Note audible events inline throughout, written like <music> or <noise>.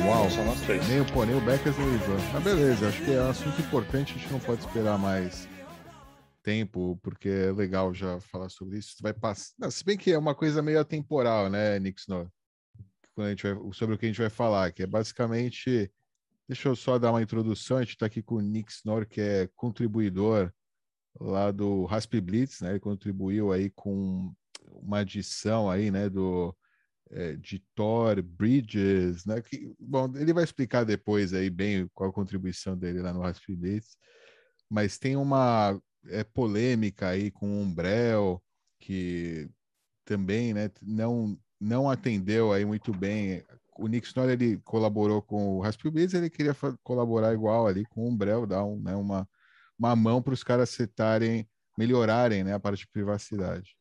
Ah, uau. Só nós três. Nem, pô, nem o Beckers nem o Ivan. Mas beleza, acho que é um assunto importante, a gente não pode esperar mais tempo, porque é legal já falar sobre isso. Vai passar. Se bem que é uma coisa meio atemporal, né, Nick Snow? Quando a gente vai... Sobre o que a gente vai falar, que é basicamente. Deixa eu só dar uma introdução. A gente está aqui com o Nick Snor, que é contribuidor lá do Rasp Blitz, né? Ele contribuiu aí com uma adição aí, né, do é, de Thor Bridges, né? Que, bom, ele vai explicar depois aí bem qual a contribuição dele lá no Rasp Blitz, mas tem uma é, polêmica aí com o Umbrel, que também, né, não não atendeu aí muito bem. O Nick Snow, ele colaborou com o Rasp Blitz, ele queria colaborar igual ali com o Umbrel, dar um, né, uma uma mão para os caras setarem, melhorarem né, a parte de privacidade.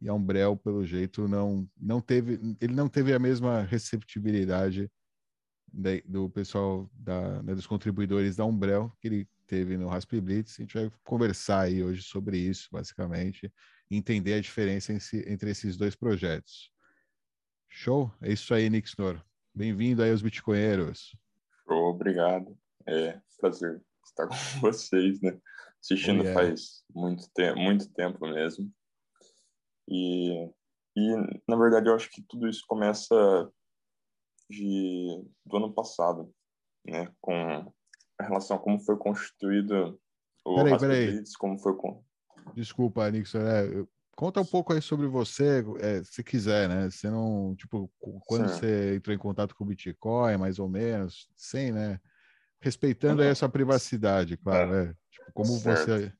E a Umbrel, pelo jeito, não, não teve, ele não teve a mesma receptibilidade do pessoal, da, né, dos contribuidores da Umbrel, que ele teve no Raspberry Blitz. A gente vai conversar aí hoje sobre isso, basicamente, entender a diferença entre esses dois projetos. Show? É isso aí, Nick Snor. Bem-vindo aí aos Bitcoinheiros. Show, obrigado. É prazer estar com <laughs> vocês, né? Assistindo oh, yeah. faz muito tempo, muito tempo mesmo. E, e, na verdade, eu acho que tudo isso começa de, do ano passado, né? Com a relação a como foi constituído o peraí, peraí. como foi com... Desculpa, Nixon, é, conta um pouco aí sobre você, é, se quiser, né? Você não, tipo, quando Sim. você entrou em contato com o Bitcoin, mais ou menos, sem, né? respeitando uhum. essa privacidade, claro, é. Tipo, como certo. você...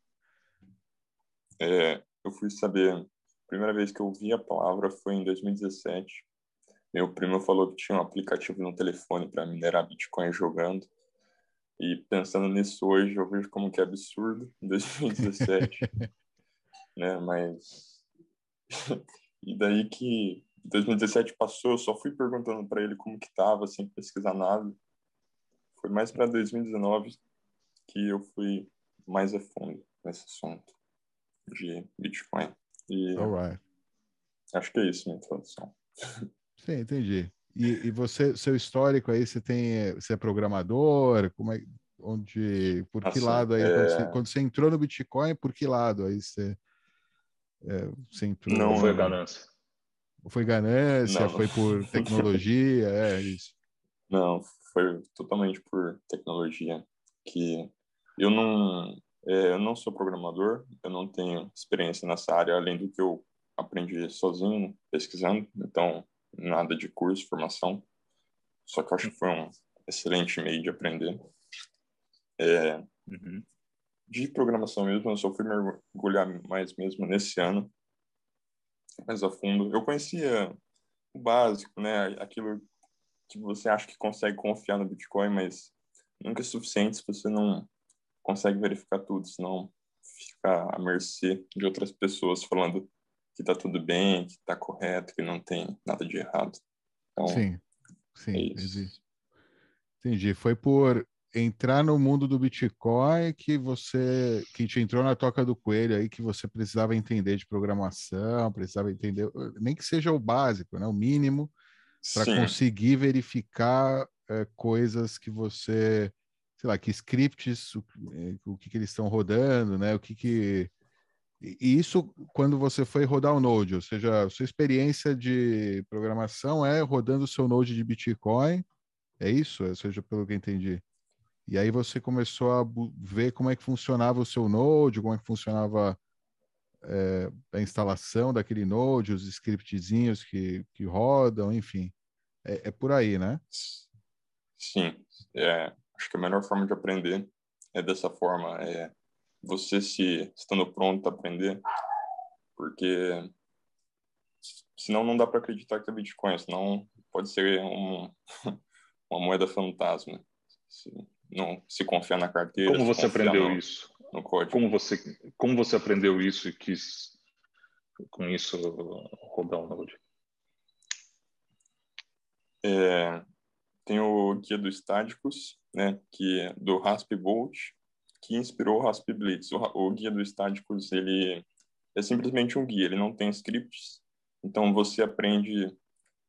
É, eu fui saber, a primeira vez que eu vi a palavra foi em 2017. Meu primo falou que tinha um aplicativo no telefone para minerar Bitcoin jogando. E pensando nisso hoje, eu vejo como que é absurdo, em 2017. <laughs> né, mas... <laughs> e daí que 2017 passou, eu só fui perguntando para ele como que tava, sem pesquisar nada. Foi mais para 2019 que eu fui mais a fundo nesse assunto de Bitcoin. E Alright. acho que é isso minha introdução. Sim, entendi. E, e, você, seu histórico aí, você tem, você é programador? Como é, onde, por que assim, lado aí? É... Quando, você, quando, você, entrou no Bitcoin, por que lado aí você, é, você entrou? Não foi ganância. Foi ganância, não. foi por <laughs> tecnologia, é isso. Não, foi totalmente por tecnologia, que eu não, eu não sou programador, eu não tenho experiência nessa área, além do que eu aprendi sozinho, pesquisando, então nada de curso, formação, só que eu acho que foi um excelente meio de aprender. É, uhum. De programação mesmo, eu só fui mergulhar mais mesmo nesse ano, mais a fundo. Eu conhecia o básico, né, aquilo que você acha que consegue confiar no Bitcoin, mas nunca é suficiente se você não consegue verificar tudo, senão fica à mercê de outras pessoas falando que tá tudo bem, que tá correto, que não tem nada de errado. Então, sim, sim, é entendi. Entendi. Foi por entrar no mundo do Bitcoin que você que te entrou na toca do coelho aí que você precisava entender de programação, precisava entender nem que seja o básico, né, o mínimo para conseguir verificar é, coisas que você, sei lá, que scripts, o, é, o que, que eles estão rodando, né? O que que e isso quando você foi rodar o Node, ou seja, a sua experiência de programação é rodando o seu Node de Bitcoin, é isso? Ou seja, pelo que eu entendi. E aí você começou a ver como é que funcionava o seu Node, como é que funcionava é, a instalação daquele Node, os scriptzinhos que, que rodam, enfim. É, é por aí, né? Sim. É, acho que a melhor forma de aprender é dessa forma. É você se estando pronto a aprender, porque senão não dá para acreditar que é Bitcoin, senão pode ser um, <laughs> uma moeda fantasma. Se não se confiar na carteira. Como você aprendeu no, isso? No código. Como você, como você aprendeu isso e quis com isso rodar o Node? É, tem o guia do Estádicos, né, que é do Rasp Bolt, que inspirou o Rasp Blitz. O, o guia do Estádicos, ele é simplesmente um guia, ele não tem scripts, então você aprende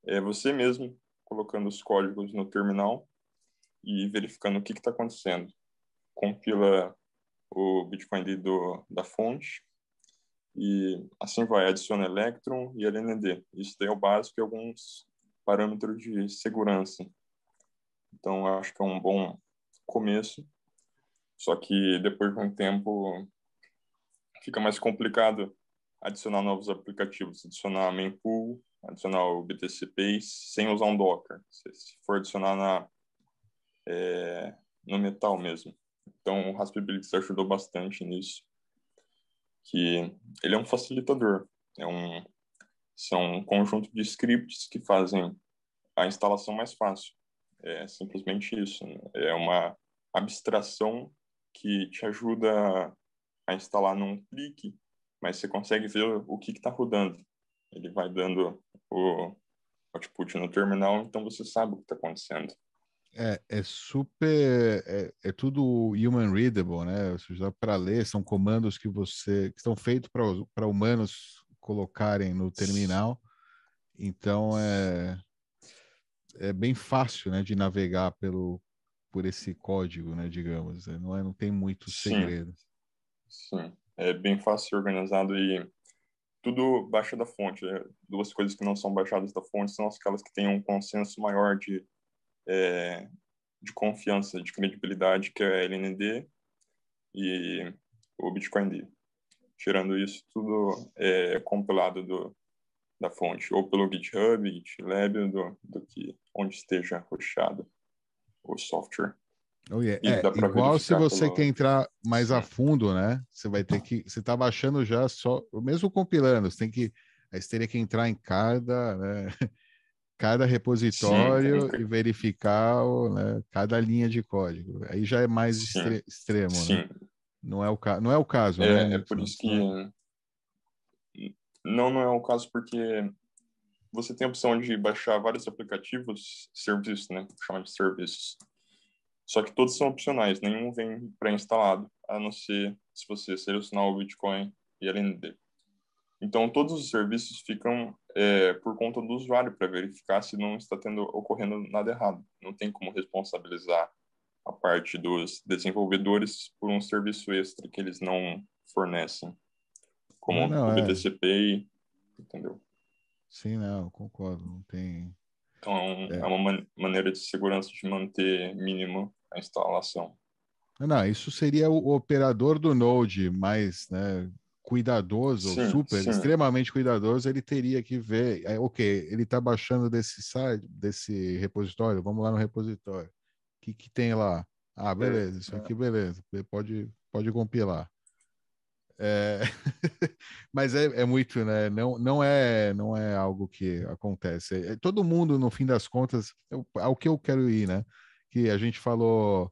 é, você mesmo colocando os códigos no terminal e verificando o que está acontecendo. Compila o Bitcoin do, da fonte e assim vai, adiciona Electron e LND. Isso daí é o básico e alguns parâmetros de segurança. Então, acho que é um bom começo. Só que depois de um tempo fica mais complicado adicionar novos aplicativos, adicionar Mempool, adicionar o BTC Pay sem usar um Docker. Se for adicionar na, é, no Metal mesmo. Então, o Raspberry Pi ajudou bastante nisso. Que ele é um facilitador. É um, são um conjunto de scripts que fazem a instalação mais fácil. É simplesmente isso. Né? É uma abstração que te ajuda a instalar num clique, mas você consegue ver o que está rodando. Ele vai dando o output no terminal, então você sabe o que está acontecendo. É, é super. É, é, tudo human readable, né? Seja, para ler, são comandos que você. que estão feitos para humanos colocarem no terminal. Então é, é bem fácil né, de navegar pelo, por esse código, né, digamos. É, não, é, não tem muito segredo. Sim, é bem fácil organizado e tudo baixa da fonte. É, duas coisas que não são baixadas da fonte são aquelas que têm um consenso maior de é, de confiança, de credibilidade, que é a LND e o Bitcoin D. Tirando isso, tudo é compilado do, da fonte, ou pelo GitHub, GitLab, do, do que, onde esteja roxado o software. Oh, yeah. é, igual se você pelo... quer entrar mais Sim. a fundo, né? Você vai ter que. Você está baixando já só, mesmo compilando, você tem que. Aí você teria que entrar em cada, né? <laughs> cada repositório Sim, e verificar né, cada linha de código. Aí já é mais extre extremo, né? Sim. né? Não é o, ca não é o caso, é, né? É por isso que... Não, não é o caso porque você tem a opção de baixar vários aplicativos, serviços, né? Chama de serviços. Só que todos são opcionais, nenhum vem pré-instalado, a não ser se você selecionar o Bitcoin e LND. Então, todos os serviços ficam é, por conta do usuário para verificar se não está tendo ocorrendo nada errado. Não tem como responsabilizar a parte dos desenvolvedores por um serviço extra que eles não fornecem, como não, o BTCP, é... entendeu? Sim, não, concordo, não tem. Então é, é uma man maneira de segurança de manter mínimo a instalação. Não, isso seria o operador do Node, mais, né, cuidadoso, sim, super, sim. extremamente cuidadoso, ele teria que ver, é, ok, ele está baixando desse site, desse repositório, vamos lá no repositório. O que, que tem lá? Ah, beleza, isso aqui, beleza, pode, pode compilar. É... <laughs> Mas é, é, muito, né? Não, não, é, não é algo que acontece. É, todo mundo, no fim das contas, é o que eu quero ir, né? Que a gente falou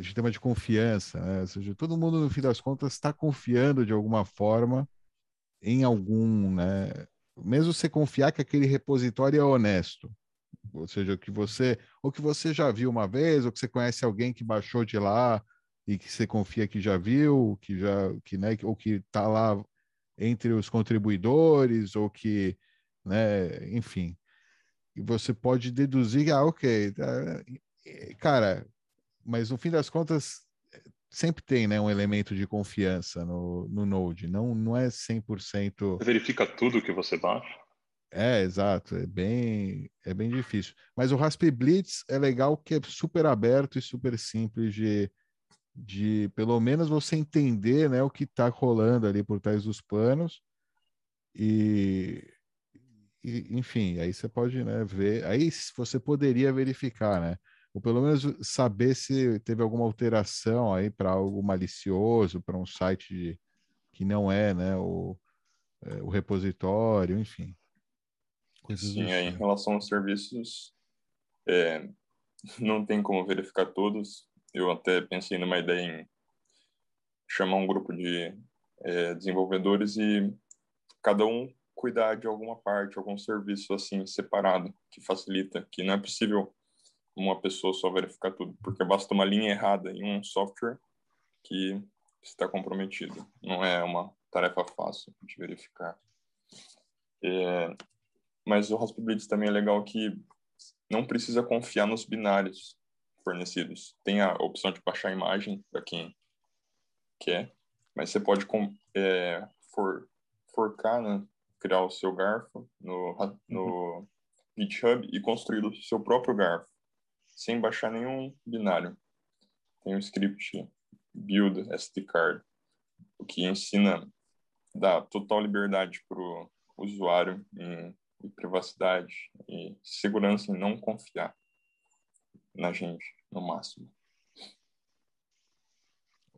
de tema de confiança, né? ou seja, todo mundo no fim das contas está confiando de alguma forma em algum, né? Mesmo você confiar que aquele repositório é honesto, ou seja, que você ou que você já viu uma vez, ou que você conhece alguém que baixou de lá e que você confia que já viu, que já que né, ou que está lá entre os contribuidores ou que, né, enfim, e você pode deduzir, ah, ok, tá, cara, mas no fim das contas sempre tem né, um elemento de confiança no, no Node, não, não é 100%... Verifica tudo que você baixa? É, exato, é bem, é bem difícil. Mas o Raspberry Blitz é legal que é super aberto e super simples de, de pelo menos você entender né, o que está rolando ali por trás dos panos e, e, enfim, aí você pode né, ver, aí você poderia verificar, né? ou pelo menos saber se teve alguma alteração aí para algo malicioso, para um site de, que não é, né, o, é, o repositório, enfim. Sim, aí, em relação aos serviços, é, <laughs> não tem como verificar todos. Eu até pensei numa ideia em chamar um grupo de é, desenvolvedores e cada um cuidar de alguma parte, algum serviço assim separado que facilita, que não é possível uma pessoa só verificar tudo, porque basta uma linha errada em um software que está comprometido. Não é uma tarefa fácil de verificar. É, mas o Raspberry também é legal que não precisa confiar nos binários. Fornecidos têm a opção de baixar a imagem para quem quer, mas você pode é, for, forcar, né, criar o seu garfo no, no uhum. GitHub e construir o seu próprio garfo, sem baixar nenhum binário. Tem o script build stcard, o que ensina, dá total liberdade para o usuário em, em privacidade e segurança em não confiar na gente, no máximo.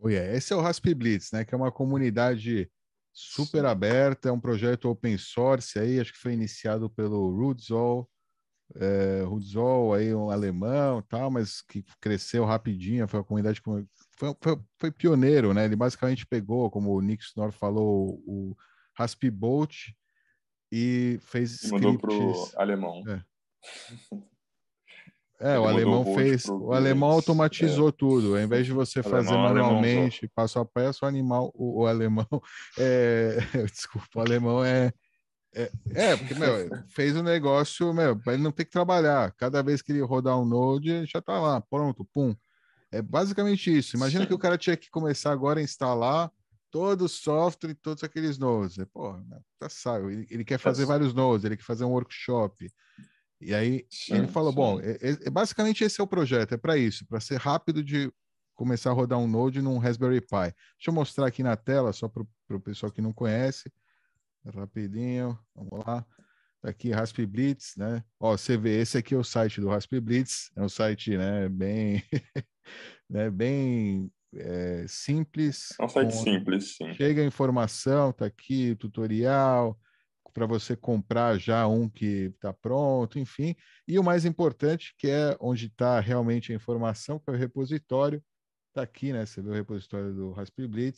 Oh, yeah. Esse é o Rasp Blitz, né? Que é uma comunidade super aberta, é um projeto open source aí, acho que foi iniciado pelo Rudzol, é, Rudzol aí um alemão tal, mas que cresceu rapidinho, foi uma comunidade foi, foi, foi, pioneiro, né? Ele basicamente pegou, como o Nick Snor falou, o Raspbolt e fez e mandou pro alemão. É. <laughs> É, o alemão fez, o alemão automatizou é. tudo. Ao invés de você fazer manualmente, passo a passo, o animal, o, o alemão, <laughs> é, <laughs> desculpa, o alemão é, é, é, porque, meu, fez o um negócio, meu, ele não tem que trabalhar. Cada vez que ele rodar um node, já tá lá, pronto, pum. É basicamente isso. Imagina Sim. que o cara tinha que começar agora a instalar todo o software e todos aqueles nodes. Pô, tá sabe, ele, ele quer fazer vários nodes, ele quer fazer um workshop. E aí sim, ele falou: sim. bom, é, é, é, basicamente esse é o projeto, é para isso, para ser rápido de começar a rodar um Node num Raspberry Pi. Deixa eu mostrar aqui na tela, só para o pessoal que não conhece. Rapidinho, vamos lá. Tá aqui Rasp Blitz, né? Ó, você vê, esse aqui é o site do Rasp Blitz, é um site, né, bem, <laughs> né, bem é, simples. É um site com... simples, sim. Chega a informação, tá aqui, tutorial, para você comprar já um que está pronto, enfim. E o mais importante, que é onde está realmente a informação, que é o repositório. Está aqui, né? Você vê o repositório do Raspberry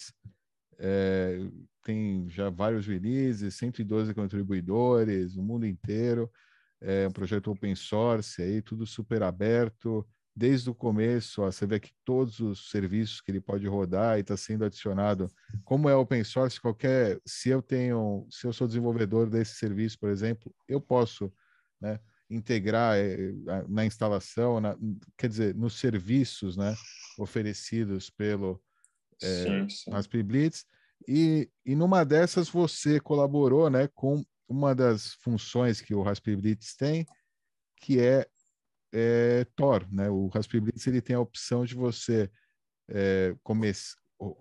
É, tem já vários releases, 112 contribuidores, o mundo inteiro. É um projeto open source aí, tudo super aberto desde o começo, ó, você vê aqui todos os serviços que ele pode rodar e está sendo adicionado. Como é open source, qualquer, se eu tenho, se eu sou desenvolvedor desse serviço, por exemplo, eu posso, né, integrar é, na instalação, na, quer dizer, nos serviços, né, oferecidos pelo é, Raspberry Blitz. E, e numa dessas você colaborou, né, com uma das funções que o Raspberry Blitz tem, que é é, Tor, né? O Raspberry Blitz ele tem a opção de você é, começar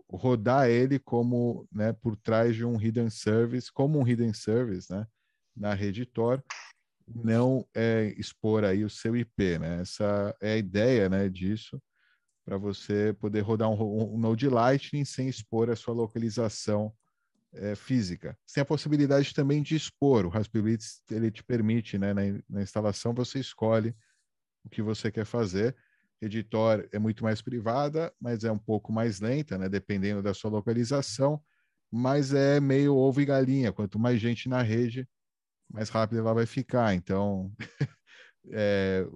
rodar ele como, né, por trás de um hidden service, como um hidden service, né, na rede Tor, não é, expor aí o seu IP, né? Essa é a ideia, né, disso, para você poder rodar um, um Node Lightning sem expor a sua localização é, física. Tem a possibilidade também de expor. O Raspberry Blitz ele te permite, né, na, na instalação você escolhe o que você quer fazer. Editor é muito mais privada, mas é um pouco mais lenta, né? Dependendo da sua localização, mas é meio ovo e galinha. Quanto mais gente na rede, mais rápido ela vai ficar. Então, <laughs> é,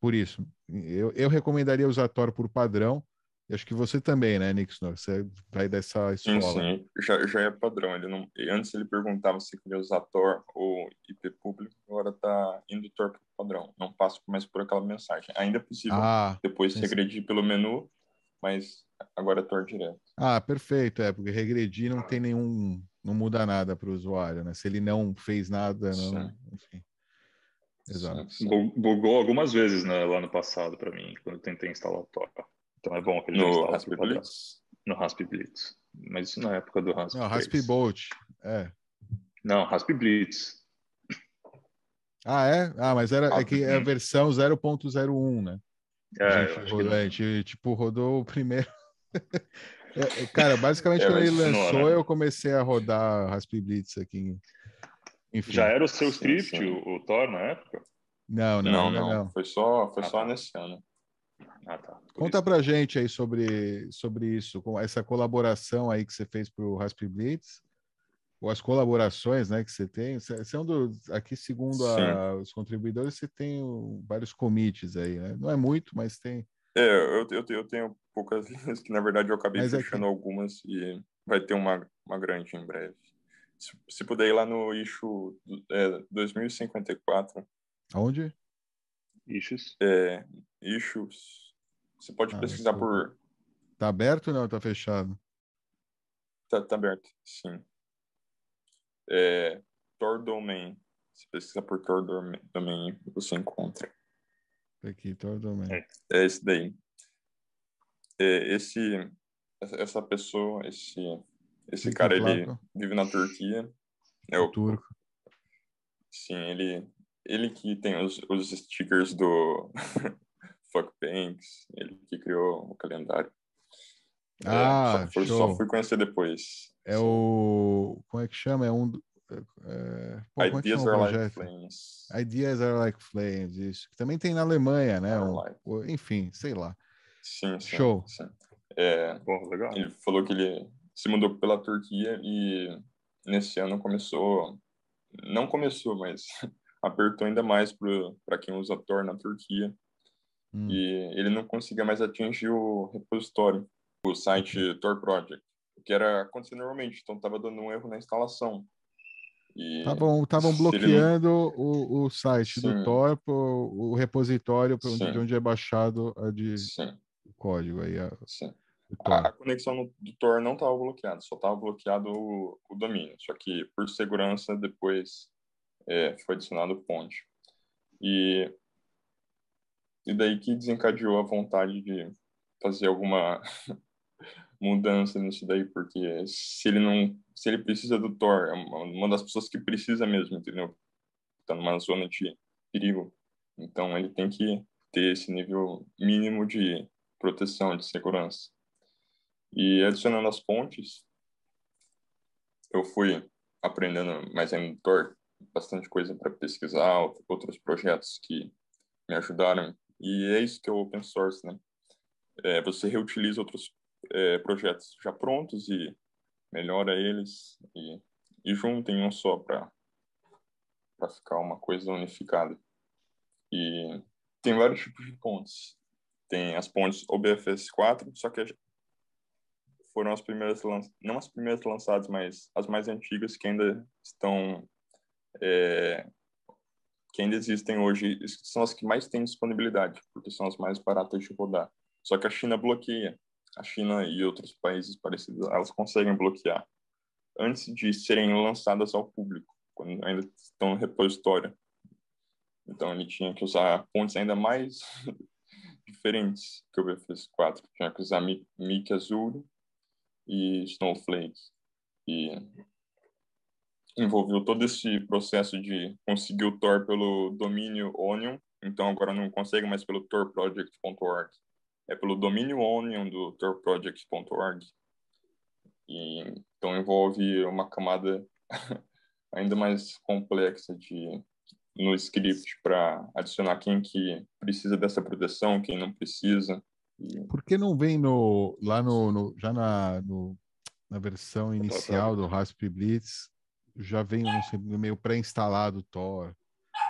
por isso, eu, eu recomendaria usar Tor por padrão, acho que você também, né, Nixon? Você vai dessa escola. Sim, sim. Já, já é padrão. Ele não, antes ele perguntava se queria usar Tor ou IP público, agora tá indo Tor para padrão. Não passa mais por aquela mensagem. Ainda é possível ah, depois sim, regredir sim. pelo menu, mas agora é Tor direto. Ah, perfeito. É, porque regredir não tem nenhum... Não muda nada para o usuário, né? Se ele não fez nada, não... Enfim. Exato. Bugou algumas vezes né, lá no passado para mim, quando eu tentei instalar o Tor. Então é bom que ele no Raspberry Blitz? No Blitz. Mas isso na época do Raspberry. Não, Raspberry Bolt. É. Não, Raspberry Blitz. Ah, é? Ah, mas era, é que é a versão 0.01, né? É, a gente, rodou, tipo, rodou o primeiro. <laughs> É, é, cara, basicamente é, quando ele lançou, né? eu comecei a rodar Raspberry Blitz aqui. Enfim. Já era o seu script, sim, sim. O, o, Thor, na época? Não, não, não. não, não. Foi só, foi ah, só tá. nesse ano. Ah, tá. Conta para gente aí sobre, sobre isso, com essa colaboração aí que você fez para o Raspberry Blitz, ou as colaborações né, que você tem. Você é um dos, aqui, segundo a, os contribuidores, você tem vários commits aí, né? Não é muito, mas tem. É, eu, eu, eu tenho poucas <laughs> linhas que, na verdade, eu acabei mas fechando aqui... algumas e vai ter uma, uma grande em breve. Se, se puder ir lá no issue é, 2054. Aonde? Issues. É, issues Você pode ah, pesquisar por. Tá aberto ou não? Tá fechado? Tá, tá aberto, sim. É, Tor Domain. Se pesquisar por Tor Domain, você encontra. Aqui, Tor Domain. É, é esse daí. É, esse, essa pessoa, esse, esse cara, ele vive na Turquia. É o, o turco. Sim, ele, ele que tem os, os stickers do <laughs> Fuck Banks, ele que criou o calendário. É, ah, é, só, fui, só, fui conhecer depois. É o. Como é que chama? É um. É, pô, é Ideas are like flames. Ideas are like flames, isso. Que também tem na Alemanha, né? Um, like. enfim, sei lá. Sim, sim. Show. Sim. É, Bom, legal. Ele falou que ele se mudou pela Turquia e nesse ano começou. Não começou, mas <laughs> apertou ainda mais para quem usa Tor na Turquia. Hum. E ele não conseguia mais atingir o repositório, o site Tor Project, o que era acontecer normalmente, então estava dando um erro na instalação. Estavam bloqueando não... o, o site Sim. do Tor, o, o repositório de onde é baixado a de Sim. o código. Aí a... Sim. A, a, conexão no, do Tor não estava bloqueada, só estava bloqueado o, o, domínio. Só que, por segurança, depois é, foi adicionado ponte. E, e daí que desencadeou a vontade de fazer alguma <laughs> mudança nisso daí, porque se ele não, se ele precisa do Thor, é uma das pessoas que precisa mesmo, entendeu? Tá numa zona de perigo. Então ele tem que ter esse nível mínimo de proteção, de segurança. E adicionando as pontes, eu fui aprendendo mais ainda Thor, bastante coisa para pesquisar, outros projetos que me ajudaram. E é isso que é o open source, né? É, você reutiliza outros é, projetos já prontos e melhora eles e, e junta em um só para ficar uma coisa unificada. E tem vários tipos de pontes. Tem as pontes OBFS 4, só que foram as primeiras não as primeiras lançadas, mas as mais antigas que ainda estão é, que ainda existem hoje, são as que mais têm disponibilidade, porque são as mais baratas de rodar. Só que a China bloqueia a China e outros países parecidos, elas conseguem bloquear antes de serem lançadas ao público, quando ainda estão no repositório. Então ele tinha que usar pontes ainda mais <laughs> diferentes que o BFS 4. Tinha que usar Mickey Azul e Snowflake. E envolveu todo esse processo de conseguir o Tor pelo domínio Onion, então agora não consegue mais pelo torproject.org é pelo domínio Onion do torproject.org. E, então envolve uma camada <laughs> ainda mais complexa de no script para adicionar quem que precisa dessa proteção, quem não precisa. Por que não vem no lá no, no já na, no, na versão inicial do Raspberry Blitz já vem um meio pré-instalado Tor,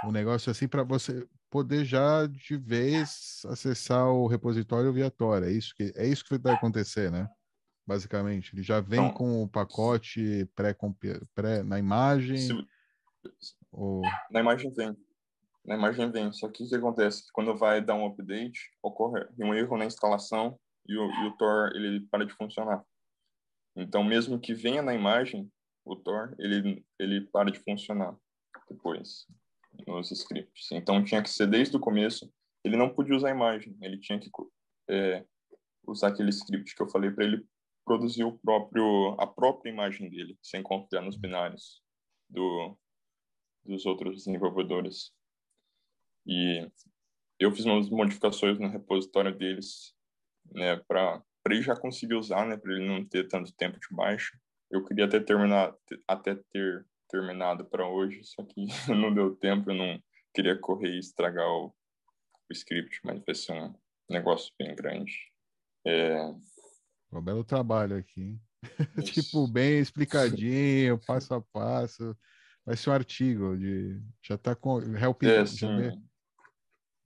um negócio assim para você poder já de vez acessar o repositório via Tor. É isso que, é isso que vai acontecer, né? Basicamente, ele já vem então, com o pacote pré, pré na imagem. Se, ou... Na imagem vem. Na imagem vem. Só que o que acontece? Quando vai dar um update, ocorre um erro na instalação e o, e o Tor ele para de funcionar. Então, mesmo que venha na imagem, o Tor ele, ele para de funcionar depois nos scripts. Então tinha que ser desde o começo. Ele não podia usar a imagem, ele tinha que é, usar aquele script que eu falei para ele produzir o próprio a própria imagem dele, sem confiar nos binários do dos outros desenvolvedores. E eu fiz umas modificações no repositório deles, né, para ele já conseguir usar, né, para ele não ter tanto tempo de baixa. Eu queria até terminar até ter terminado para hoje, só que <laughs> não deu tempo, eu não queria correr e estragar o, o script, mas vai ser um negócio bem grande. É... Um belo trabalho aqui, <laughs> tipo, bem explicadinho, passo a passo. Vai ser um artigo de. Já tá com. Help é, já, veio,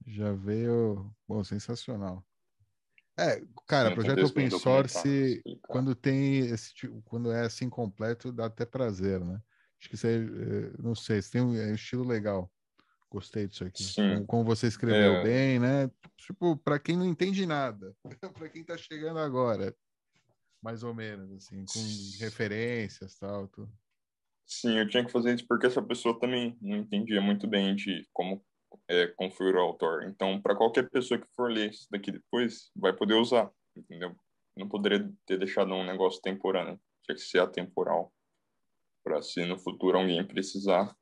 já veio. Bom, sensacional. É, cara, projeto open source, quando tem esse tipo, quando é assim completo, dá até prazer, né? Acho que você, é, não sei, você tem um, é um estilo legal. Gostei disso aqui. Como, como, você escreveu é... bem, né? Tipo, para quem não entende nada, <laughs> para quem está chegando agora, mais ou menos, assim, com referências tal, tudo. Sim, eu tinha que fazer isso porque essa pessoa também não entendia muito bem de como é, configurar o Tor. Então, para qualquer pessoa que for ler isso daqui depois, vai poder usar, entendeu? Não poderia ter deixado um negócio temporâneo, tinha que ser atemporal, para se no futuro alguém precisar,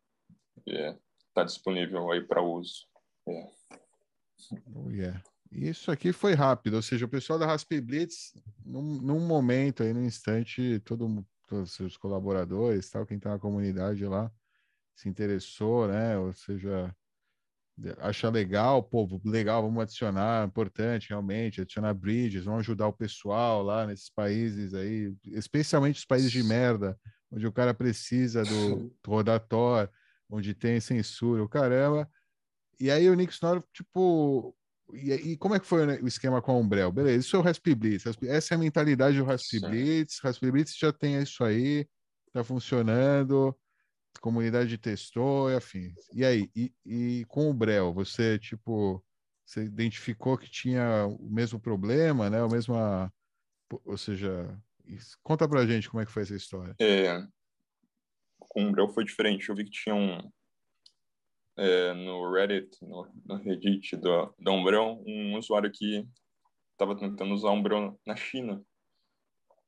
é, tá disponível aí para uso. É. Oh, yeah. Isso aqui foi rápido, ou seja, o pessoal da Raspberry Blitz, num, num momento aí, num instante, todo, todos os seus colaboradores, tal, quem está na comunidade lá, se interessou, né? Ou seja, acha legal, pô, legal, vamos adicionar, importante realmente, adicionar bridges, vamos ajudar o pessoal lá nesses países aí, especialmente os países de merda, onde o cara precisa do, <laughs> do rodatório, onde tem censura, o caramba. E aí o Nick Snorri, tipo, e, e, como é que foi né, o esquema com a Umbrel? Beleza, isso é o Raspberry Blitz. Essa é a mentalidade do Raspberry Blitz. Raspberry Blitz já tem isso aí, tá funcionando comunidade testou e afim. E aí, e, e com o Brel, você, tipo, você identificou que tinha o mesmo problema, né? O mesmo, ou seja, conta pra gente como é que foi essa história. É, com o Brel foi diferente. Eu vi que tinha um, é, no Reddit, no, no Reddit do, do Umbrel, um usuário que estava tentando usar Umbrel na China.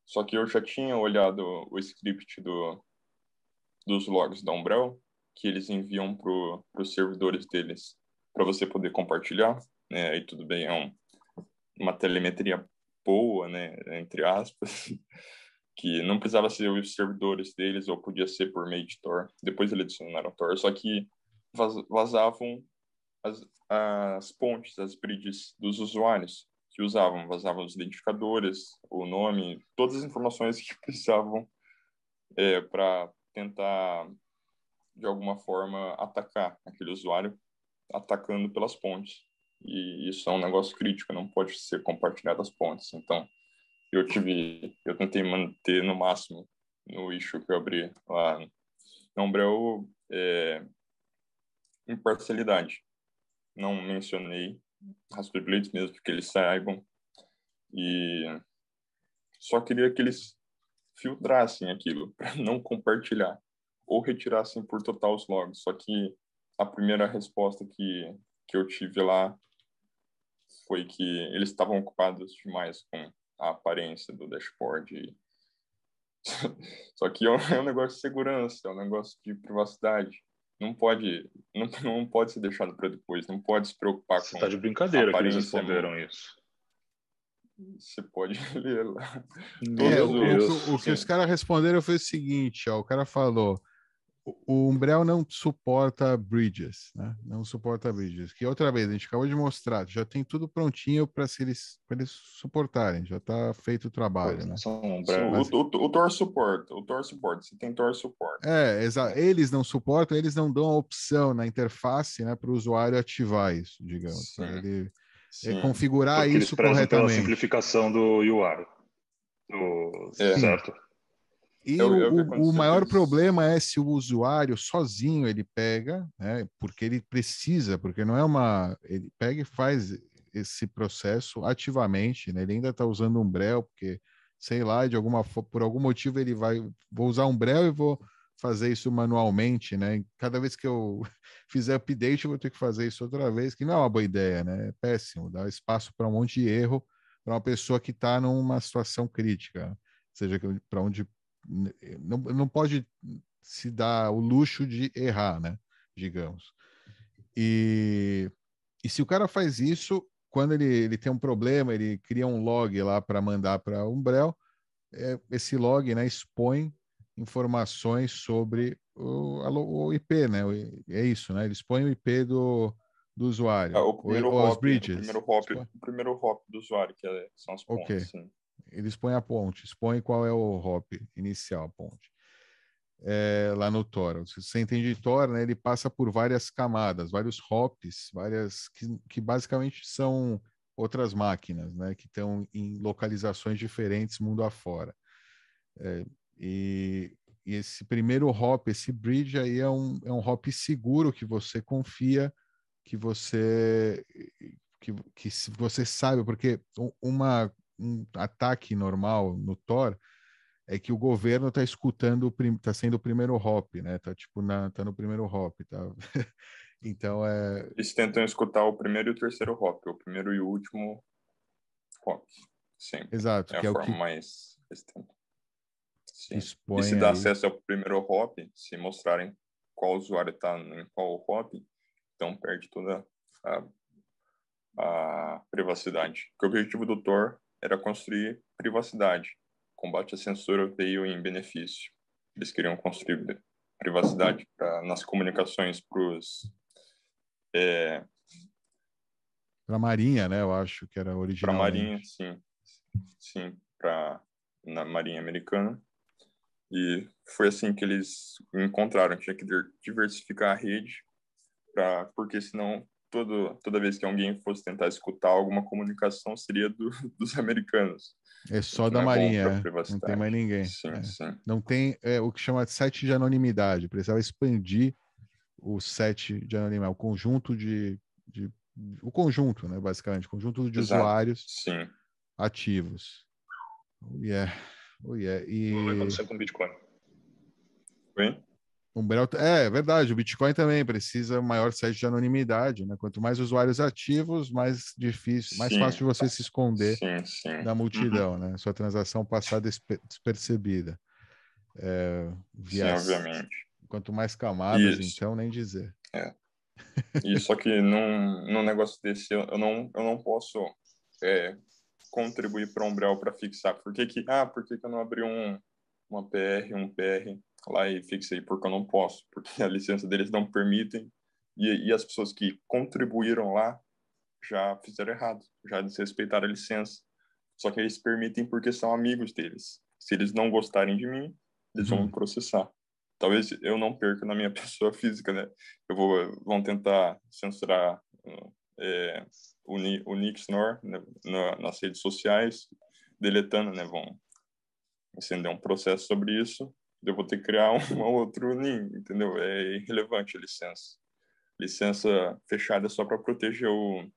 Só que eu já tinha olhado o script do, dos logs da Umbrel que eles enviam para os servidores deles para você poder compartilhar. Né? Aí tudo bem, é um, uma telemetria boa, né? entre aspas, <laughs> que não precisava ser os servidores deles ou podia ser por meio de Tor. Depois eles adicionaram Tor, só que vazavam as, as pontes, as bridges dos usuários que usavam, vazavam os identificadores, o nome, todas as informações <laughs> que precisavam é, para tentar, de alguma forma, atacar aquele usuário, atacando pelas pontes. E isso é um negócio crítico, não pode ser compartilhado as pontes. Então, eu tive, eu tentei manter no máximo no issue que eu abri lá no Umbrel é, imparcialidade. Não mencionei Raspberry mesmo, porque eles saibam. E só queria que eles filtrassem aquilo <laughs> para não compartilhar ou retirassem por total os logs. Só que a primeira resposta que, que eu tive lá foi que eles estavam ocupados demais com a aparência do dashboard. <laughs> Só que é um, é um, negócio de segurança, é um negócio de privacidade. Não pode, não, não pode ser deixado para depois, não pode se preocupar Você com. Você tá de brincadeira que eles responderam isso. Você pode <laughs> ler lá. É, o, o, o, que os caras responderam foi o seguinte: ó, o cara falou. O Umbrel não suporta bridges, né? Não suporta bridges. Que outra vez, a gente acabou de mostrar, já tem tudo prontinho para eles, eles suportarem, já está feito o trabalho, né? Mas... o, o, o Tor suporta, o Tor suporta, você tem Tor suporta. É, exato. Eles não suportam, eles não dão a opção na interface, né, para o usuário ativar isso, digamos. Ele, é configurar Porque isso corretamente. Pela simplificação do UI. Do... É. Certo. E eu, eu o, o, maior isso. problema é se o usuário sozinho ele pega, né, porque ele precisa, porque não é uma. Ele pega e faz esse processo ativamente, né, ele ainda está usando um Brel, porque, sei lá, de alguma por algum motivo ele vai. Vou usar um Brel e vou fazer isso manualmente, né? Cada vez que eu <laughs> fizer update, eu vou ter que fazer isso outra vez, que não é uma boa ideia, né? É péssimo, dá espaço para um monte de erro para uma pessoa que está numa situação crítica, seja, para onde não, não pode se dar o luxo de errar, né? Digamos. E, e se o cara faz isso, quando ele, ele tem um problema, ele cria um log lá para mandar para Umbrel, é, esse log né, expõe informações sobre o, o, IP, né? É isso, né? Eles põem o IP do, do usuário. É, o primeiro o, hop, bridges. O primeiro hop, o primeiro hop do usuário, que é, são as pontes. Ok. Sim. Eles põem a ponte, expõem qual é o hop inicial, a ponte. É, lá no Tor. Se você entende Tor, né, ele passa por várias camadas, vários hops, várias que, que basicamente são outras máquinas, né, que estão em localizações diferentes mundo afora. É, e e esse primeiro hop, esse bridge aí é um, é um hop seguro que você confia, que você que, que você sabe, porque uma, um ataque normal no Tor é que o governo está escutando, está sendo o primeiro hop, né? Tá tipo na, tá no primeiro hop, tá? <laughs> então é. Eles tentam escutar o primeiro e o terceiro hop, o primeiro e o último hop, sim. Exato. É que a é forma o que mais Sim. expõe e se dá aí. acesso ao primeiro hop, se mostrarem qual usuário está em qual hop, então perde toda a, a privacidade. Porque o objetivo do Tor era construir privacidade. Combate à censura veio em benefício. Eles queriam construir privacidade pra, nas comunicações para os é, Para a Marinha, né? Eu acho que era para a original. Marinha, sim, sim, para na Marinha Americana. E foi assim que eles encontraram, tinha que diversificar a rede, pra, porque senão todo, toda vez que alguém fosse tentar escutar alguma comunicação seria do, <laughs> dos americanos. É só da é Marinha, é. não tem mais ninguém. Sim, é. sim. Não tem é, o que chama de set de anonimidade. Precisava expandir o set de anonimidade, o conjunto de, de o conjunto, né? Basicamente, conjunto de Exato. usuários Sim, ativos. Yeah. Oh, yeah. E Vai acontecer com o Bitcoin. Oi? Umbrel, é, é verdade, o Bitcoin também precisa maior set de anonimidade, né? Quanto mais usuários ativos, mais difícil, mais Sim. fácil de você se esconder Sim, sim. da multidão, né? Sua transação passar despe- despercebida. É, Sim, via- obviamente. Quanto mais camadas, Isso. então, nem dizer. <laughs> E só que num, num negócio desse eu eu não, eu não posso é, contribuir para o Umbrel para fixar. Por que, que, ah, por que, que eu não abri um, uma PR, um PR lá e fixei? Porque eu não posso, porque <laughs> a licença deles não permitem e, e as pessoas que contribuíram lá já fizeram errado, já desrespeitaram a licença. Só que eles permitem porque são amigos deles. Se eles não gostarem de mim, eles vão Uhum. me processar. Talvez eu não perca na minha <laughs> pessoa física, né? Eu vou, vão tentar censurar é, o, o Nick Snor né, na- nas redes sociais, deletando, né? Vão acender um processo sobre isso. Eu vou ter que criar <laughs> um outro NIM, entendeu? É irrelevante a licença. Licença fechada só para proteger o,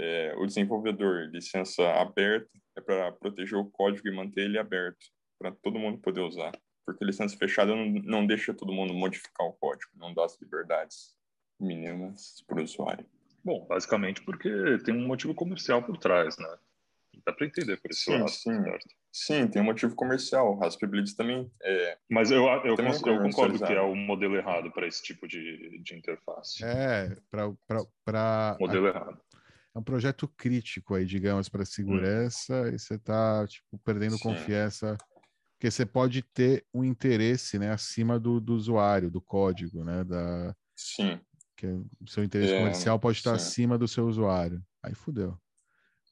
é, o desenvolvedor. Licença aberta é para proteger o código e manter ele aberto, para todo mundo poder usar. Porque licença fechada não, não deixa todo mundo modificar o código, não dá as liberdades mínimas para o usuário. Bom, basicamente porque tem um motivo comercial por trás, né? Dá para entender por esse Sim, lado, sim. certo? Sim, tem um motivo comercial. O Raspberry Blitz também é. Mas eu, eu, Também é eu concordo que é o modelo errado para esse tipo de, de interface. É, para Modelo errado. é um projeto crítico aí, digamos, para segurança, e você está tipo, perdendo Sim. confiança, porque você pode ter um interesse né, acima do, do usuário, do código, né? Da, Sim, que o seu interesse É, comercial pode estar sim. acima do seu usuário. Aí fudeu.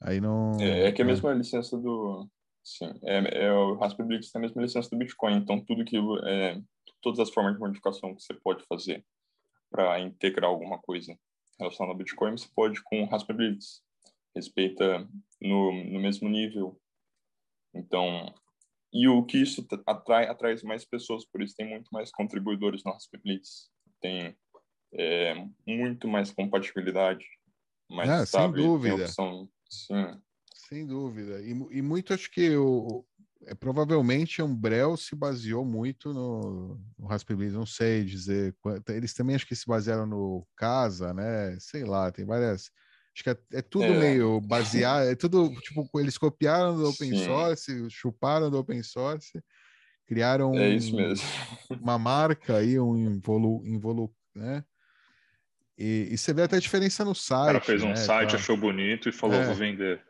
Aí não. É, é que a né? mesma licença do. Sim, é, é o Raspberry Blitz tem a mesma licença do Bitcoin. Então, tudo que. É, todas as formas de modificação que você pode fazer para integrar alguma coisa relacionada ao Bitcoin, você pode com o Raspberry Blitz. Respeita no, no mesmo nível. Então. E o que isso atrai, atrai mais pessoas, por isso tem muito mais contribuidores no Raspberry Blitz. Tem é, muito mais compatibilidade, mais Ah, sem estável, tem dúvida. opção, sim, Sem dúvida. E, e muito acho que o, é, provavelmente a Umbrel se baseou muito no, no Raspberry não sei dizer. Eles também acho que se basearam no Casa, né? Sei lá, tem várias. Acho que é, é tudo É. meio baseado, é tudo tipo, eles copiaram do open Sim. source, chuparam do open source, criaram É um- uma marca aí, um involu, involu né? E, e você vê até a diferença no O site. cara fez um né, site, achou bonito e falou, É. vou vender.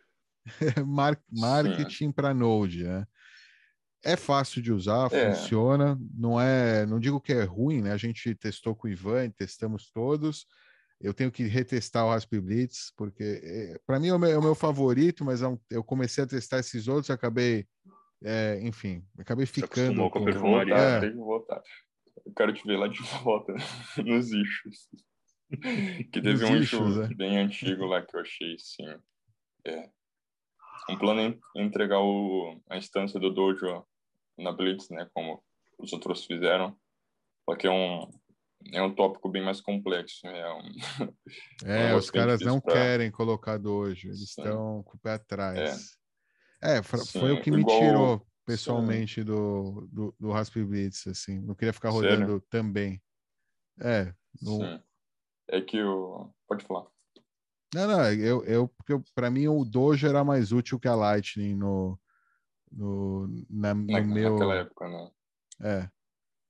<laughs> Mar- marketing para Node, né? É fácil de usar, É. funciona, não é, não digo que é ruim, né? A gente testou com o Ivan, testamos todos. Eu tenho que retestar o Raspberry Blitz, porque para mim é o, meu, é o meu favorito, mas é eu comecei a testar esses outros, e acabei, é, enfim, acabei ficando acostumou com a com- que perfumaria. voltar, É. tem que voltar. Eu quero te ver lá de <laughs> volta, nos issues. <laughs> Que teve um issues, issue é. bem antigo lá que eu achei, sim. É. Um plano é entregar o, a instância do Dojo na Blitz, né? Como os outros fizeram. Só que é um, é um tópico bem mais complexo. É, um... <laughs> <laughs> é os caras não pra... querem colocar dojo, eles estão com o pé atrás. É, é foi o que me tirou pessoalmente do, do, do Raspberry Blitz, assim. Não queria ficar rodando Sério? também. É. No... É que o. Pode falar. Não, não, eu, eu porque para mim o Dojo era mais útil que a Lightning no, no, na, no na, meu. Naquela época, né? É.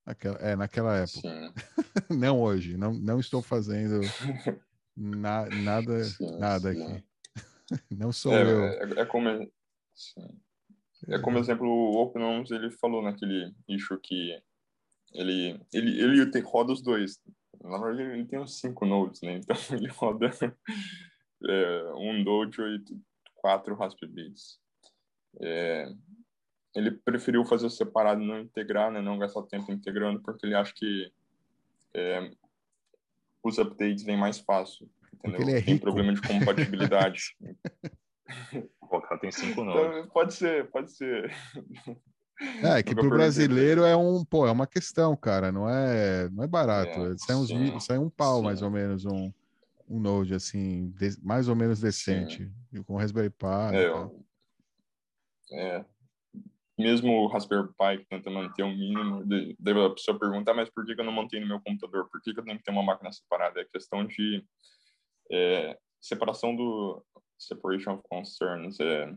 Naquela, é, naquela época. <laughs> não hoje. Não, não estou fazendo <laughs> na, nada, sim, nada sim. aqui. <laughs> não sou é, eu. É, é como. Sim. É como exemplo, o OpenOms, ele falou naquele issue que ele, ele, ele tem, roda os dois. Na verdade, ele tem uns cinco nodes, né? Então, <laughs> ele roda é, um Dojo e quatro Raspberry Bits. É, ele preferiu fazer separado, não integrar, né? Não gastar tempo integrando, porque ele acha que é, os updates vêm mais fácil. Entendeu? Ele é tem problema de compatibilidade. <laughs> O cara tem cinco nomes. Então, pode ser, pode ser. É, <laughs> que para o brasileiro é um, pô, é uma questão, cara, não é, não é barato. É, sai, uns, sim, sai um pau, sim. mais ou menos, um, um Node, assim, de, mais ou menos decente, sim. com Raspberry Pi. É, eu, é, mesmo o Raspberry Pi que tenta manter o um mínimo, de, a pessoa perguntar, mas por que, que eu não mantenho no meu computador? Por que, que eu tenho que ter uma máquina separada? É questão de é, separação do separation of concerns, é,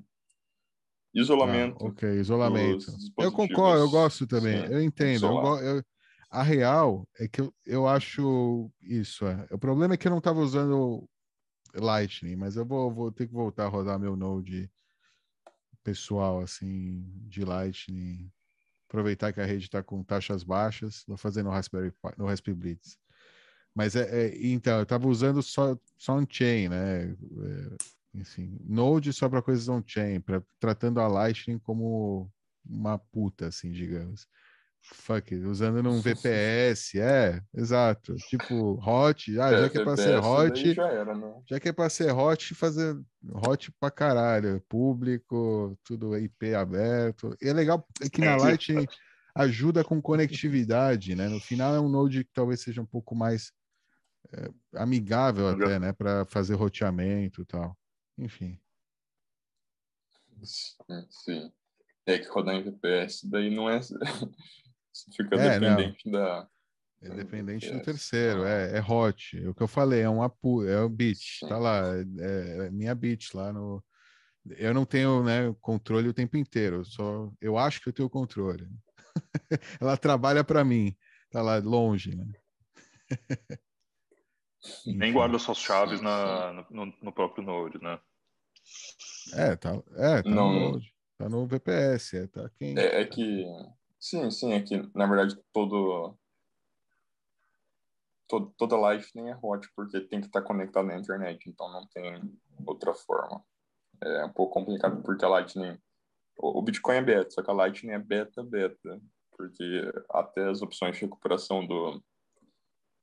isolamento. Ah, ok, isolamento. Eu concordo, eu gosto também, sim, eu entendo. Eu, eu, a real é que eu, eu acho isso. É. O problema é que eu não estava usando Lightning, mas eu vou, vou ter que voltar a rodar meu Node pessoal, assim, de Lightning. Aproveitar que a rede está com taxas baixas, vou fazer no Raspberry, no Raspberry Blitz. Mas é, é então, eu estava usando só, só on-chain, né? É, enfim, Node só para coisas on-chain, tratando a Lightning como uma puta, assim, digamos. Fuck, usando num VPS, é, exato. Tipo, hot, ah, é, já que é para ser hot, já, era, né? já que é para ser hot, fazer hot pra caralho, público, tudo IP aberto. E é legal que na Lightning ajuda com conectividade, né? No final é um Node que talvez seja um pouco mais é, amigável até, né, para fazer roteamento e tal. Enfim. Sim. É que rodar em VPS daí não é. Você <laughs> fica é, dependente não. da. É dependente do terceiro, ah. é, é hot. É o que eu falei, é um apu, é o bit, tá lá, é, é minha bit lá no. Eu não tenho né, controle o tempo inteiro, só eu acho que eu tenho controle. <laughs> Ela trabalha para mim, tá lá longe, né? <laughs> Nem guarda suas chaves na, no, no, próprio Node, né? É, tá, é, tá não, no Node. Tá no VPS, é, tá quem... É, é que... Sim, sim, é que, na verdade, todo... todo toda Lightning é hot, porque tem que estar tá conectado na internet, então não tem outra forma. É um pouco complicado, porque a Lightning... O, o Bitcoin é beta, só que a Lightning é beta, beta, porque até as opções de recuperação do...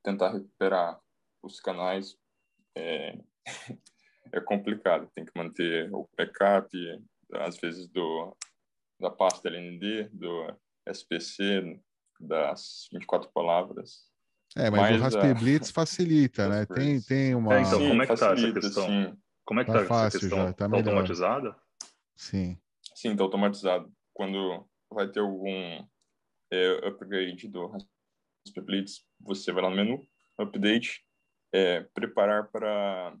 tentar recuperar os canais é, <laughs> é complicado. Tem que manter o backup, às vezes, do, da pasta LND, do SPC, das 24 palavras. É, mas, mas o Raspberry Blitz <laughs> facilita, né? Tem, tem uma... É, então, como é que tá essa questão? Sim. Como é que tá, tá fácil essa questão? Já, tá, tá automatizada? Sim. Sim, tá automatizado. Quando vai ter algum é, upgrade do Raspberry Blitz, você vai lá no menu, update, é, preparar para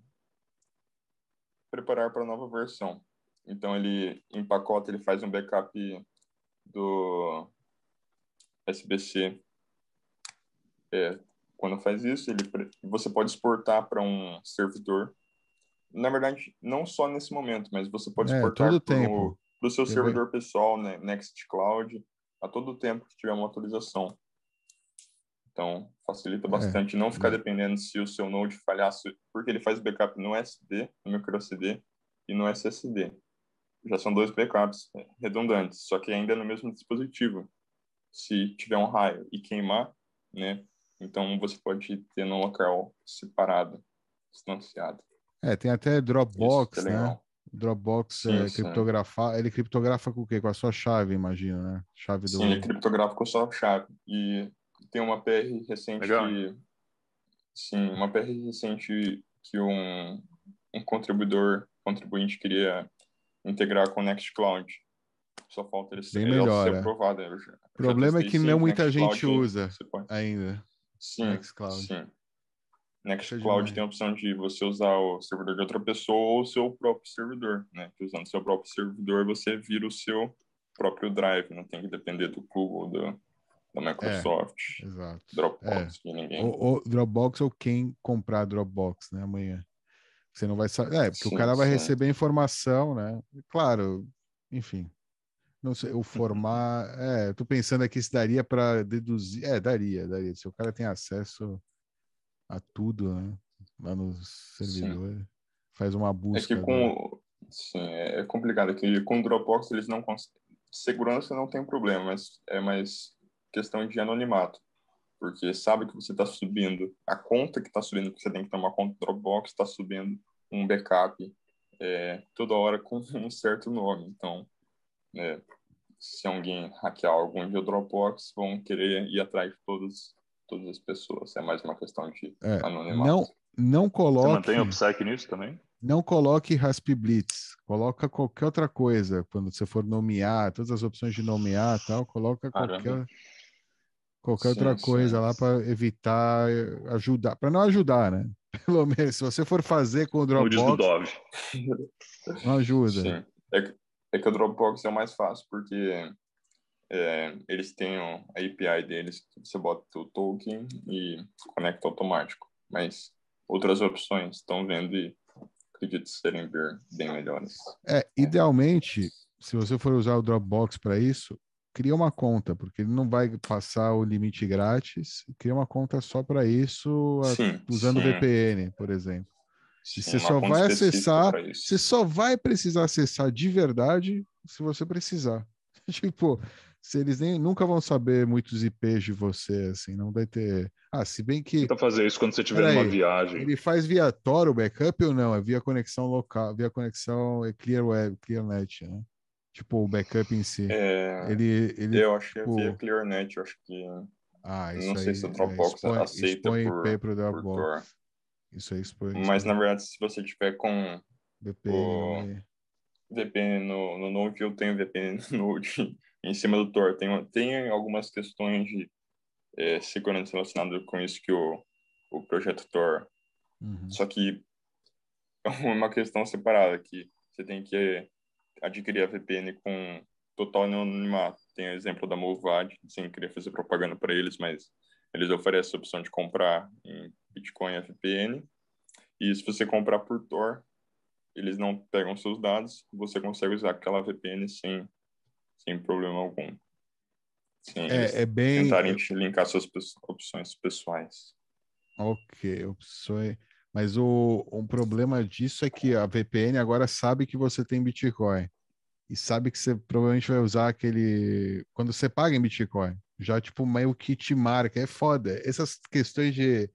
preparar para a nova versão. Então ele empacota, ele faz um backup do SBC. É, quando faz isso, ele você pode exportar para um servidor. Na verdade, não só nesse momento, mas você pode é, exportar para o seu servidor pessoal, né, Nextcloud, a todo tempo que tiver uma atualização. Então, facilita é. bastante é. não ficar dependendo se o seu Node falhasse, porque ele faz backup no SD, no micro SD e no SSD. Já são dois backups é, redundantes, só que ainda no mesmo dispositivo. Se tiver um raio e queimar, né, então você pode ter no local separado, distanciado. É, tem até Dropbox, é né? Dropbox sim, é criptografar. Ele criptografa com o quê? Com a sua chave, imagino, né? Chave do... Sim, ele criptografa com a sua chave. E tem uma PR recente Legal. que. Sim, uma PR recente que um, um contribuidor, contribuinte queria integrar com o Nextcloud. Só falta ele ser, melhor, ser é. aprovado. O problema é que não muita gente usa ainda. Sim, Nextcloud. sim. Nextcloud tem a opção de você usar o servidor de outra pessoa ou o seu próprio servidor, né? Que usando o seu próprio servidor, você vira o seu próprio drive, não tem que depender do Google, do, da Microsoft, é, exato. Dropbox, é. ninguém... O, o, Dropbox ou quem comprar Dropbox, né, amanhã. Você não vai saber. É, porque sim, o cara vai sim. receber informação, né? Claro, enfim. Não sei, o uhum. formar. é, tô pensando aqui se daria para deduzir. É, daria, daria. Se o cara tem acesso a tudo, né? Lá no servidor, sim. faz uma busca. É que com. Sim, é complicado. É que com o Dropbox eles não conseguem. Segurança não tem problema, mas é mais questão de anonimato porque sabe que você está subindo a conta que está subindo, que você tem que ter uma conta Dropbox, está subindo um backup é, toda hora com <laughs> um certo nome. Então, é, se alguém hackear algum de Dropbox, vão querer ir atrás de todas, todas as pessoas. É mais uma questão de é, anonimato. Não, não coloque... Você mantém o PSEC nisso também? Não coloque Raspblitz, coloca qualquer outra coisa. Quando você for nomear, todas as opções de nomear tal, coloca Caramba. qualquer qualquer sim, outra coisa sim. lá para evitar ajudar, para não ajudar, né? <laughs> Pelo menos, se você for fazer com o Dropbox, não ajuda. Sim. É, que, é que o Dropbox é o mais fácil, porque é, eles têm a API deles, você bota o token e conecta automático. Mas outras opções estão vendo e acredito serem bem melhores. É, idealmente, se você for usar o Dropbox para isso, cria uma conta, porque ele não vai passar o limite grátis, cria uma conta só para isso, sim, usando sim. VPN, por exemplo. Sim, e você só vai acessar, você só vai precisar acessar de verdade se você precisar. <laughs> tipo, se eles nem nunca vão saber muitos IPs de você, assim, não vai ter. Ah, se bem que. Tenta fazer isso quando você estiver numa viagem. Ele faz via Tor o backup ou não? É via conexão local, via conexão é Clear Web, ClearNet, né? Tipo, o backup em si. É, ele, ele, eu acho tipo... que é via ClearNet, eu acho que. Ah, isso não aí, sei se o Dropbox é, expõe, aceita expõe por, IP pro Dropbox. Isso aí expõe. Mas na verdade, se você tiver com VPN, o VPN no, no Node, eu tenho VPN no <laughs> Node em cima do Tor. Tem, tem algumas questões de é, segurança relacionadas com isso que o, o projeto Tor. Uhum. Só que <laughs> é uma questão separada que você tem que adquirir a VPN com total anonimato. Tem o exemplo da Movad, sem querer fazer propaganda para eles, mas eles oferecem a opção de comprar em Bitcoin a VPN. E se você comprar por Tor, eles não pegam seus dados, você consegue usar aquela VPN sem, sem problema algum. Sem é, é bem... tentarem linkar suas opções pessoais. Ok, opções. Mas o, um problema disso é que a VPN agora sabe que você tem Bitcoin e sabe que você provavelmente vai usar aquele quando você paga em Bitcoin. Já tipo meio que te marca, é foda. Essas questões de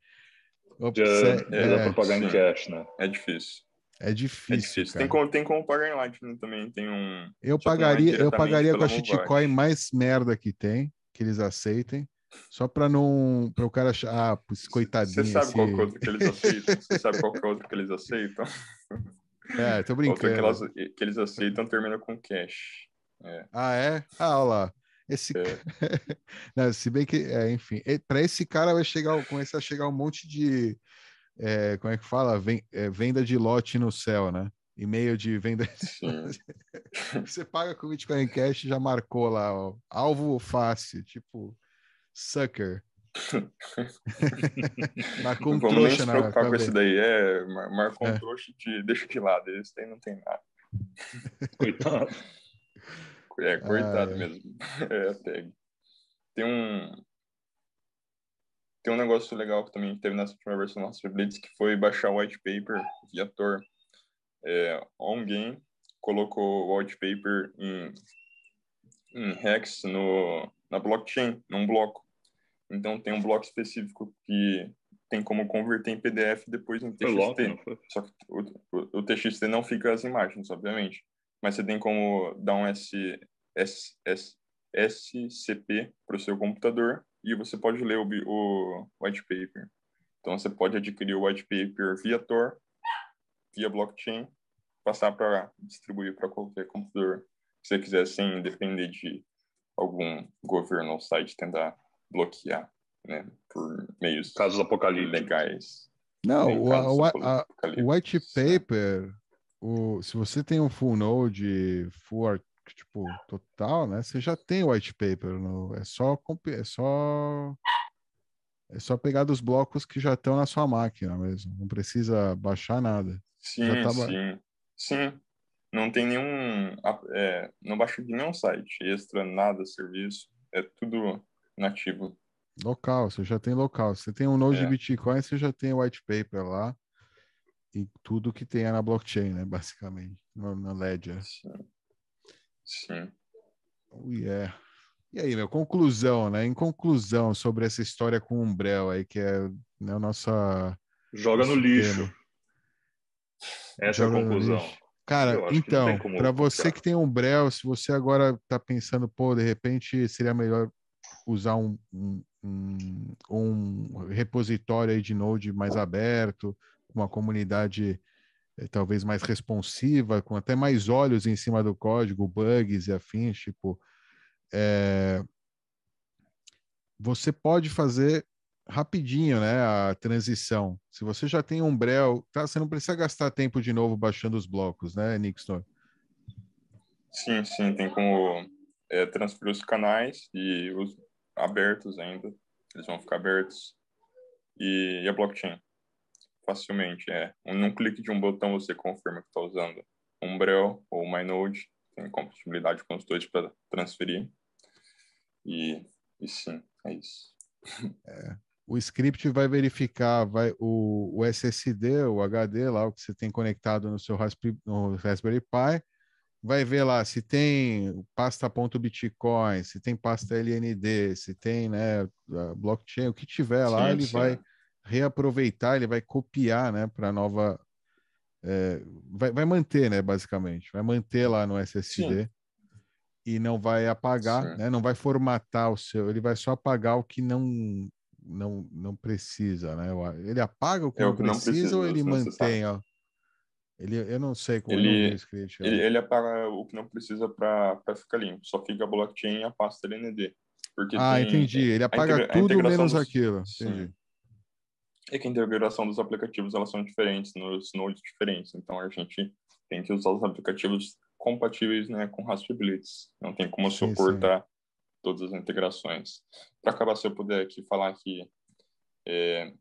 de, é, é, propaganda em cash, né? É difícil. É difícil. É difícil. Tem, como, tem como pagar em Lightning também. Tem um. Eu pagaria, eu pagaria com a shitcoin mais merda que tem, que eles aceitem. Só para não. para o cara achar, ah, coitadinho. Você sabe esse... qual outro que eles aceitam? Você sabe qual outro que eles aceitam? <laughs> É, tô brincando. Outro que, elas, que eles aceitam termina com cash. É. Ah, é? Ah, olha lá. Esse... É. <laughs> não, se bem que, é, enfim, para esse cara vai chegar, começar a chegar um monte de. É, como é que fala? É, venda de lote no céu, né? E-mail de venda. <laughs> Você paga com Bitcoin Cash já marcou lá, ó, alvo fácil, tipo sucker. <laughs> marcou um Vamos trouxa nem se preocupar com esse daí. É, marcou um é. trouxa e deixa de lado. Esse daí não tem nada. <laughs> Coitado. É, coitado ah, <laughs> é. mesmo. É, tag. Tem um. Tem um negócio legal que também teve nessa última versão do nosso Blitz, que foi baixar o white paper via Tor. É, OnGame colocou o white paper em, em Hex no, na blockchain, num bloco. Então, tem um bloco específico que tem como converter em PDF depois em TXT. Só que o, o, o, TXT não fica as imagens, obviamente. Mas você tem como dar um S, S, S, SCP para o seu computador e você pode ler o, o white paper. Então você pode adquirir o white paper via Tor, via blockchain, passar para distribuir para qualquer computador que você quiser, sem depender de algum governo ou site tentar bloquear, né, por meios casos apocalípticos legais. Não, o, a, a, o white paper, o, se você tem um full node, full tipo total, né? Você já tem o white paper, no, é só é só é só pegar dos blocos que já estão na sua máquina mesmo, não precisa baixar nada. Sim, tá sim, sim. Não tem nenhum, é, não baixa de nenhum site extra, nada, serviço, é tudo nativo. Local, você já tem local. Você tem um node é. de Bitcoin, você já tem white paper lá e tudo que tem na blockchain, né, basicamente, no Ledger. Sim. Sim. Oh, yeah. E aí, meu, conclusão, né? Em conclusão sobre essa história com o Umbrel aí, que é né, a nossa. Joga no lixo. Essa Joga é a conclusão. Cara, então, para você que tem Umbrel, se você agora tá pensando, pô, de repente seria melhor usar um, um, um, repositório de Node mais aberto, uma comunidade é, talvez mais responsiva, com até mais olhos em cima do código, bugs e afins, tipo, é, você pode fazer rapidinho, né, a transição. Se você já tem um Umbrel, tá, você não precisa gastar tempo de novo baixando os blocos, né, Nixon? Sim, sim, tem como é, transferir os canais e os abertos ainda, eles vão ficar abertos, e, e a blockchain facilmente. É, num clique de um botão você confirma que está usando Umbrel ou MyNode, tem compatibilidade com os dois para transferir. E, e sim, é isso. É, o script vai verificar vai, o, o SSD, o HD lá, o que você tem conectado no seu Raspberry, no Raspberry Pi, vai ver lá se tem pasta.bitcoin, se tem pasta LND, se tem né, blockchain, o que tiver lá, sim, ele sim. vai reaproveitar, ele vai copiar, né, para nova. É, vai, vai manter, né, basicamente, vai manter lá no SSD Sim. e não vai apagar, né, não vai formatar o seu, ele vai só apagar o que não não, não precisa, né? Ele apaga o que, é não, o que precisa, não, precisa ou ele mantém, ó? Ele, eu não sei como ele, script, ele, ele, apaga o que não precisa para ficar limpo, só fica a blockchain e a pasta LND. Porque ah, entendi. Ele apaga tudo menos dos... aquilo. Entendi é que a integração dos aplicativos elas são diferentes nos nodes diferentes. Então a gente tem que usar os aplicativos compatíveis né, com Raspberry Blitz. Não tem como sim, suportar sim. todas as integrações. Para acabar, se eu puder aqui falar que é,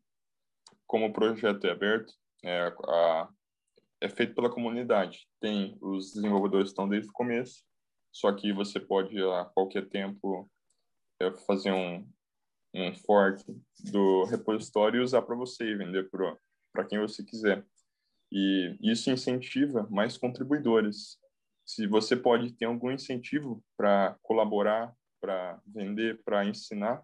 como o projeto é aberto, é, a, é feito pela comunidade. Tem os desenvolvedores estão desde o começo, só que você pode a qualquer tempo é, fazer um, um fork do repositório e usar para você e vender para quem você quiser. E isso incentiva mais contribuidores. Se você pode ter algum incentivo para colaborar, para vender, para ensinar,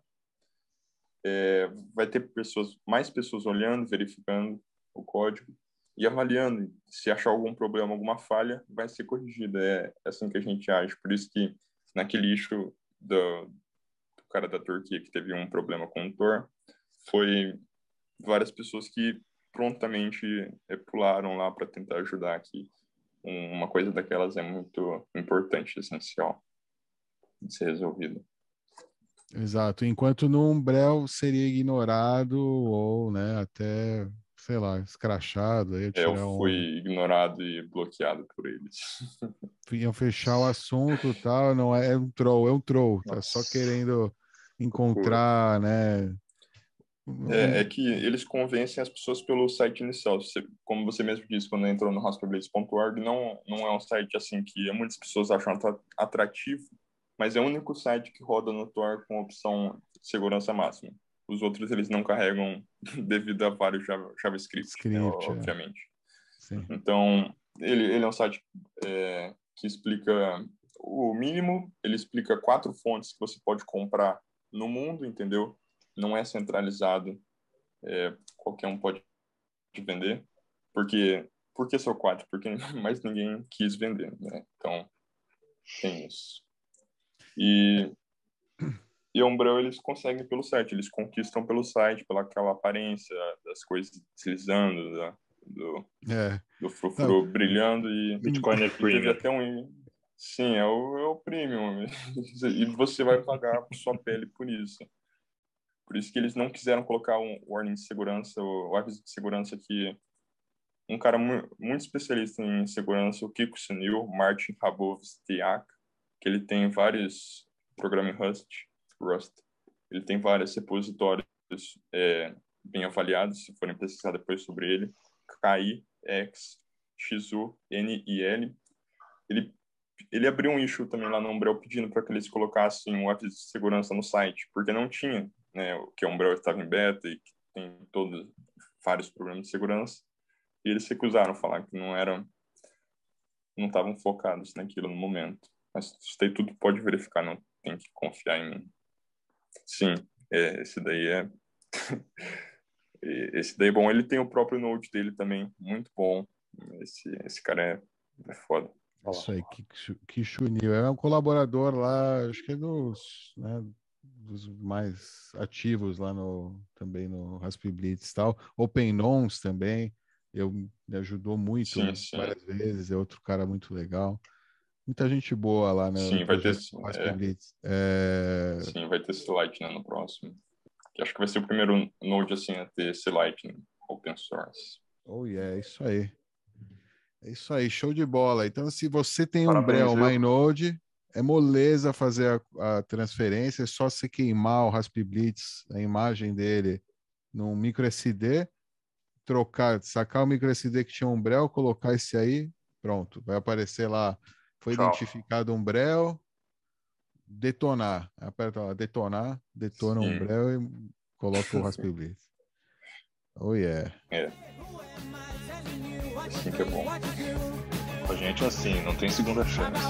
é, vai ter pessoas, mais pessoas olhando, verificando o código e avaliando. Se achar algum problema, alguma falha, vai ser corrigida. É assim que a gente age. Por isso que naquele lixo do, cara da Turquia que teve um problema com o Tor, foi várias pessoas que prontamente é, pularam lá para tentar ajudar aqui. Uma coisa daquelas é muito importante, essencial de ser resolvida. Exato. Enquanto no Umbrel seria ignorado ou, né, até, sei lá, escrachado. É, eu fui um... ignorado e bloqueado por eles. <laughs> Iam fechar o assunto tal, não é, é um troll, é um troll. Nossa. Tá só querendo encontrar, né? É, é, que eles convencem as pessoas pelo site inicial. Você, como você mesmo disse quando entrou no raspberblitz.org, não, não é um site assim que muitas pessoas acham atrativo, mas é o único site que roda no Tor com opção segurança máxima. Os outros eles não carregam <laughs> devido a vários JavaScript, né, Script, né, obviamente. É. Então, ele, ele é um site é, que explica o mínimo, ele explica quatro fontes que você pode comprar no mundo, entendeu? Não é centralizado é, qualquer um pode vender, porque por que só quatro? Porque <laughs> mais ninguém quis vender, né? Então, tem isso. E, e a Umbrella eles conseguem pelo site, eles conquistam pelo site, pela aquela aparência das coisas deslizando, da, do, é. do frufru brilhando e Bitcoin é premium. até um sim é o, é o premium <laughs> e você vai pagar por sua pele por isso por isso que eles não quiseram colocar um warning de segurança o aviso de segurança que um cara mu muito especialista em segurança o Kiko Sunil Martin Rabovstiak que ele tem vários programas em Rust Rust ele tem vários repositórios é, bem avaliados se forem pesquisar depois sobre ele KI, X, XU, NIL. Ele, ele abriu um issue também lá no Umbrel pedindo para que eles colocassem um app de segurança no site, porque não tinha, né, que o Umbrel estava em beta e que tem todos vários problemas de segurança. E eles recusaram falar que não eram não estavam focados naquilo no momento. Mas isso tudo pode verificar, não tem que confiar em mim. Sim, é, esse daí é <laughs> esse daí, bom, ele tem o próprio Node dele também, muito bom. Esse, esse cara é, é foda. Isso aí, Kishunil. É um colaborador lá, acho que é dos, né, dos mais ativos lá no, também no Raspberry e tal. OpenNons também, eu, me ajudou muito sim, sim. várias vezes, é outro cara muito legal. Muita gente boa lá, né? Sim, vai ter, é... É... Sim, vai ter esse light né, no próximo que acho que vai ser o primeiro Node assim a ter esse Lightning open source. Oh, yeah, é isso aí. É isso aí, show de bola. Então, se você tem um Brel MyNode, é moleza fazer a, a, transferência, é só você queimar o Raspberry Blitz, a imagem dele, num micro SD, trocar, sacar o micro SD que tinha um Brel, colocar esse aí, pronto, vai aparecer lá, foi Tchau. identificado um Brel, detonar. Aperta lá, detonar, detona Sim. um breu e coloca o <laughs> Raspberry Blitz. Oh yeah. É. Assim que é bom. A gente é assim, não tem segunda chance.